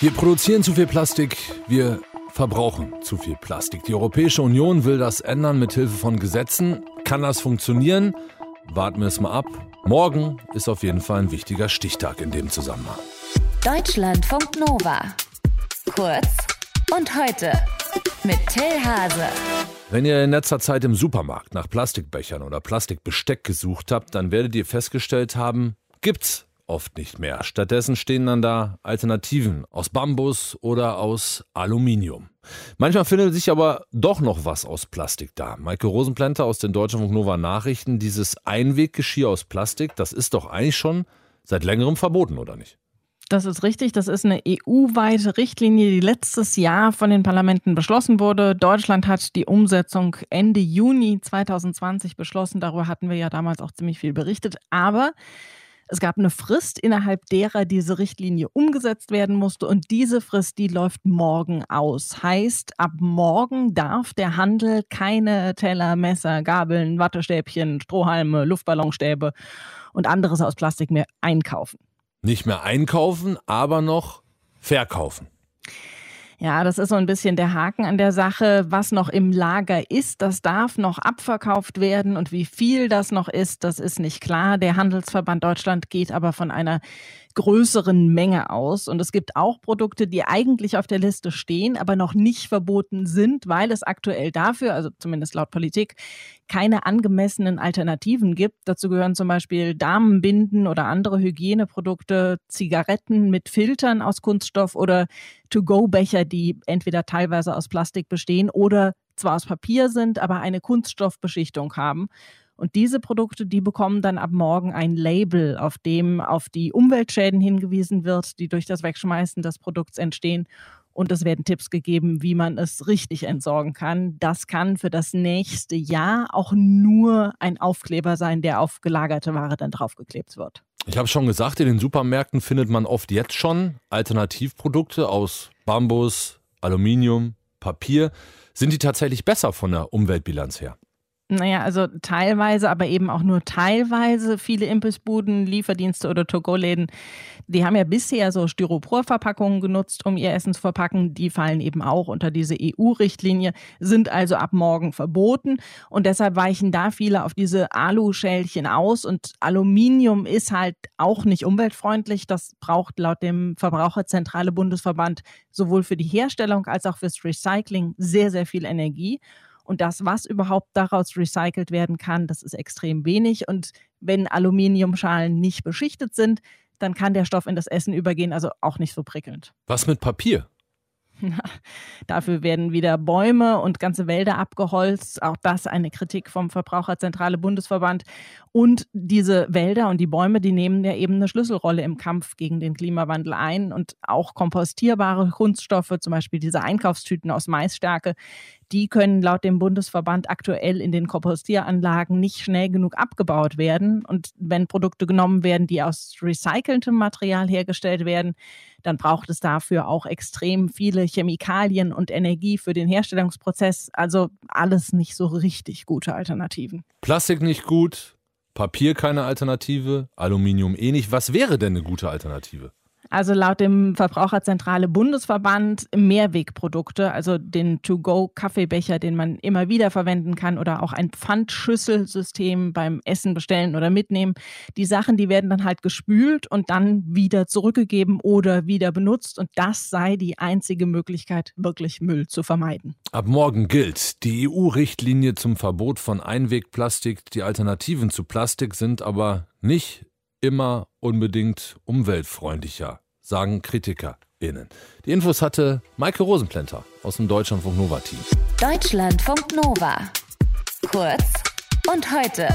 Wir produzieren zu viel Plastik, wir verbrauchen zu viel Plastik. Die Europäische Union will das ändern mit Hilfe von Gesetzen. Kann das funktionieren? Warten wir es mal ab. Morgen ist auf jeden Fall ein wichtiger Stichtag in dem Zusammenhang. Deutschlandfunk Nova. Kurz und heute mit Till Hase. Wenn ihr in letzter Zeit im Supermarkt nach Plastikbechern oder Plastikbesteck gesucht habt, dann werdet ihr festgestellt haben, gibt's oft nicht mehr. Stattdessen stehen dann da Alternativen aus Bambus oder aus Aluminium. Manchmal findet sich aber doch noch was aus Plastik da. Maike Rosenplanter aus den Deutschen Nova Nachrichten, dieses Einweggeschirr aus Plastik, das ist doch eigentlich schon seit längerem verboten, oder nicht? Das ist richtig. Das ist eine EU-weite Richtlinie, die letztes Jahr von den Parlamenten beschlossen wurde. Deutschland hat die Umsetzung Ende Juni 2020 beschlossen. Darüber hatten wir ja damals auch ziemlich viel berichtet. Aber es gab eine Frist, innerhalb derer diese Richtlinie umgesetzt werden musste und diese Frist, die läuft morgen aus. Heißt, ab morgen darf der Handel keine Teller, Messer, Gabeln, Wattestäbchen, Strohhalme, Luftballonstäbe und anderes aus Plastik mehr einkaufen. Nicht mehr einkaufen, aber noch verkaufen. Ja, das ist so ein bisschen der Haken an der Sache. Was noch im Lager ist, das darf noch abverkauft werden. Und wie viel das noch ist, das ist nicht klar. Der Handelsverband Deutschland geht aber von einer größeren Menge aus. Und es gibt auch Produkte, die eigentlich auf der Liste stehen, aber noch nicht verboten sind, weil es aktuell dafür, also zumindest laut Politik, keine angemessenen Alternativen gibt. Dazu gehören zum Beispiel Damenbinden oder andere Hygieneprodukte, Zigaretten mit Filtern aus Kunststoff oder To-Go-Becher, die entweder teilweise aus Plastik bestehen oder zwar aus Papier sind, aber eine Kunststoffbeschichtung haben. Und diese Produkte, die bekommen dann ab morgen ein Label, auf dem auf die Umweltschäden hingewiesen wird, die durch das Wegschmeißen des Produkts entstehen. Und es werden Tipps gegeben, wie man es richtig entsorgen kann. Das kann für das nächste Jahr auch nur ein Aufkleber sein, der auf gelagerte Ware dann draufgeklebt wird. Ich habe schon gesagt, in den Supermärkten findet man oft jetzt schon Alternativprodukte aus Bambus, Aluminium, Papier. Sind die tatsächlich besser von der Umweltbilanz her? Naja, also teilweise, aber eben auch nur teilweise. Viele Imbissbuden, Lieferdienste oder To-Go-Läden, die haben ja bisher so Styroporverpackungen genutzt, um ihr Essen zu verpacken. Die fallen eben auch unter diese EU-Richtlinie, sind also ab morgen verboten. Und deshalb weichen da viele auf diese Aluschälchen aus. Und Aluminium ist halt auch nicht umweltfreundlich. Das braucht laut dem Verbraucherzentrale Bundesverband sowohl für die Herstellung als auch fürs Recycling sehr, sehr viel Energie. Und das, was überhaupt daraus recycelt werden kann, das ist extrem wenig. Und wenn Aluminiumschalen nicht beschichtet sind, dann kann der Stoff in das Essen übergehen, also auch nicht so prickelnd. Was mit Papier? Dafür werden wieder Bäume und ganze Wälder abgeholzt. Auch das eine Kritik vom Verbraucherzentrale Bundesverband. Und diese Wälder und die Bäume, die nehmen ja eben eine Schlüsselrolle im Kampf gegen den Klimawandel ein. Und auch kompostierbare Kunststoffe, zum Beispiel diese Einkaufstüten aus Maisstärke, die können laut dem Bundesverband aktuell in den Kompostieranlagen nicht schnell genug abgebaut werden. Und wenn Produkte genommen werden, die aus recyceltem Material hergestellt werden, dann braucht es dafür auch extrem viele Chemikalien und Energie für den Herstellungsprozess. Also alles nicht so richtig gute Alternativen. Plastik nicht gut, Papier keine Alternative, Aluminium eh nicht. Was wäre denn eine gute Alternative? Also laut dem Verbraucherzentrale Bundesverband Mehrwegprodukte, also den To-Go-Kaffeebecher, den man immer wieder verwenden kann oder auch ein Pfandschüsselsystem beim Essen bestellen oder mitnehmen. Die Sachen, die werden dann halt gespült und dann wieder zurückgegeben oder wieder benutzt und das sei die einzige Möglichkeit, wirklich Müll zu vermeiden. Ab morgen gilt die EU-Richtlinie zum Verbot von Einwegplastik. Die Alternativen zu Plastik sind aber nicht immer unbedingt umweltfreundlicher, sagen KritikerInnen. Die Infos hatte Maike Rosenplanter aus dem Deutschlandfunk Nova Team. Deutschlandfunk Nova. Kurz und heute.